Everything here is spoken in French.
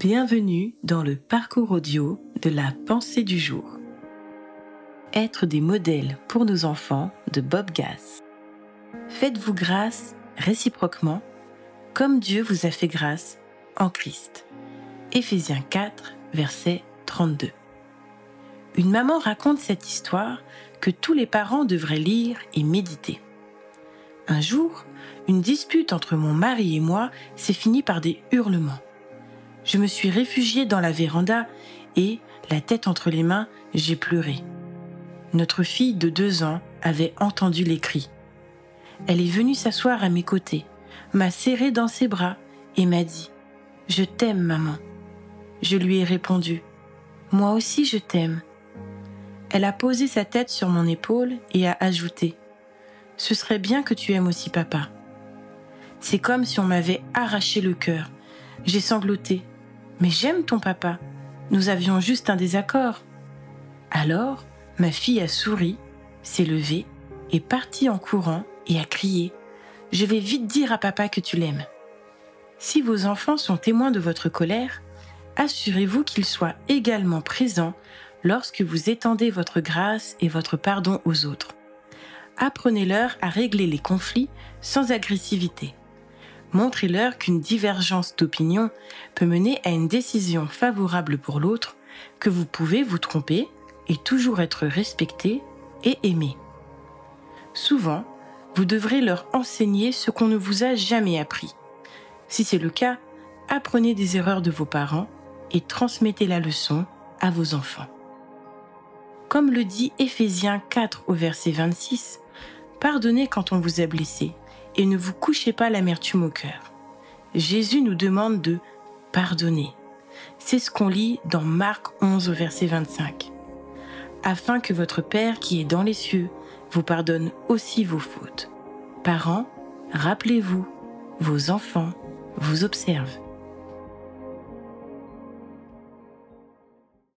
Bienvenue dans le parcours audio de la pensée du jour. Être des modèles pour nos enfants de Bob Gass. Faites-vous grâce réciproquement comme Dieu vous a fait grâce en Christ. Éphésiens 4, verset 32. Une maman raconte cette histoire que tous les parents devraient lire et méditer. Un jour, une dispute entre mon mari et moi s'est finie par des hurlements. Je me suis réfugiée dans la véranda et, la tête entre les mains, j'ai pleuré. Notre fille de deux ans avait entendu les cris. Elle est venue s'asseoir à mes côtés, m'a serré dans ses bras et m'a dit ⁇ Je t'aime, maman ⁇ Je lui ai répondu ⁇ Moi aussi je t'aime. Elle a posé sa tête sur mon épaule et a ajouté ⁇ Ce serait bien que tu aimes aussi papa. C'est comme si on m'avait arraché le cœur. J'ai sangloté. Mais j'aime ton papa. Nous avions juste un désaccord. Alors, ma fille a souri, s'est levée, est partie en courant et a crié Je vais vite dire à papa que tu l'aimes. Si vos enfants sont témoins de votre colère, assurez-vous qu'ils soient également présents lorsque vous étendez votre grâce et votre pardon aux autres. Apprenez-leur à régler les conflits sans agressivité montrez-leur qu'une divergence d'opinion peut mener à une décision favorable pour l'autre, que vous pouvez vous tromper et toujours être respecté et aimé. Souvent, vous devrez leur enseigner ce qu'on ne vous a jamais appris. Si c'est le cas, apprenez des erreurs de vos parents et transmettez la leçon à vos enfants. Comme le dit Éphésiens 4 au verset 26, pardonnez quand on vous a blessé et ne vous couchez pas l'amertume au cœur. Jésus nous demande de pardonner. C'est ce qu'on lit dans Marc 11 au verset 25. Afin que votre Père qui est dans les cieux vous pardonne aussi vos fautes. Parents, rappelez-vous, vos enfants vous observent.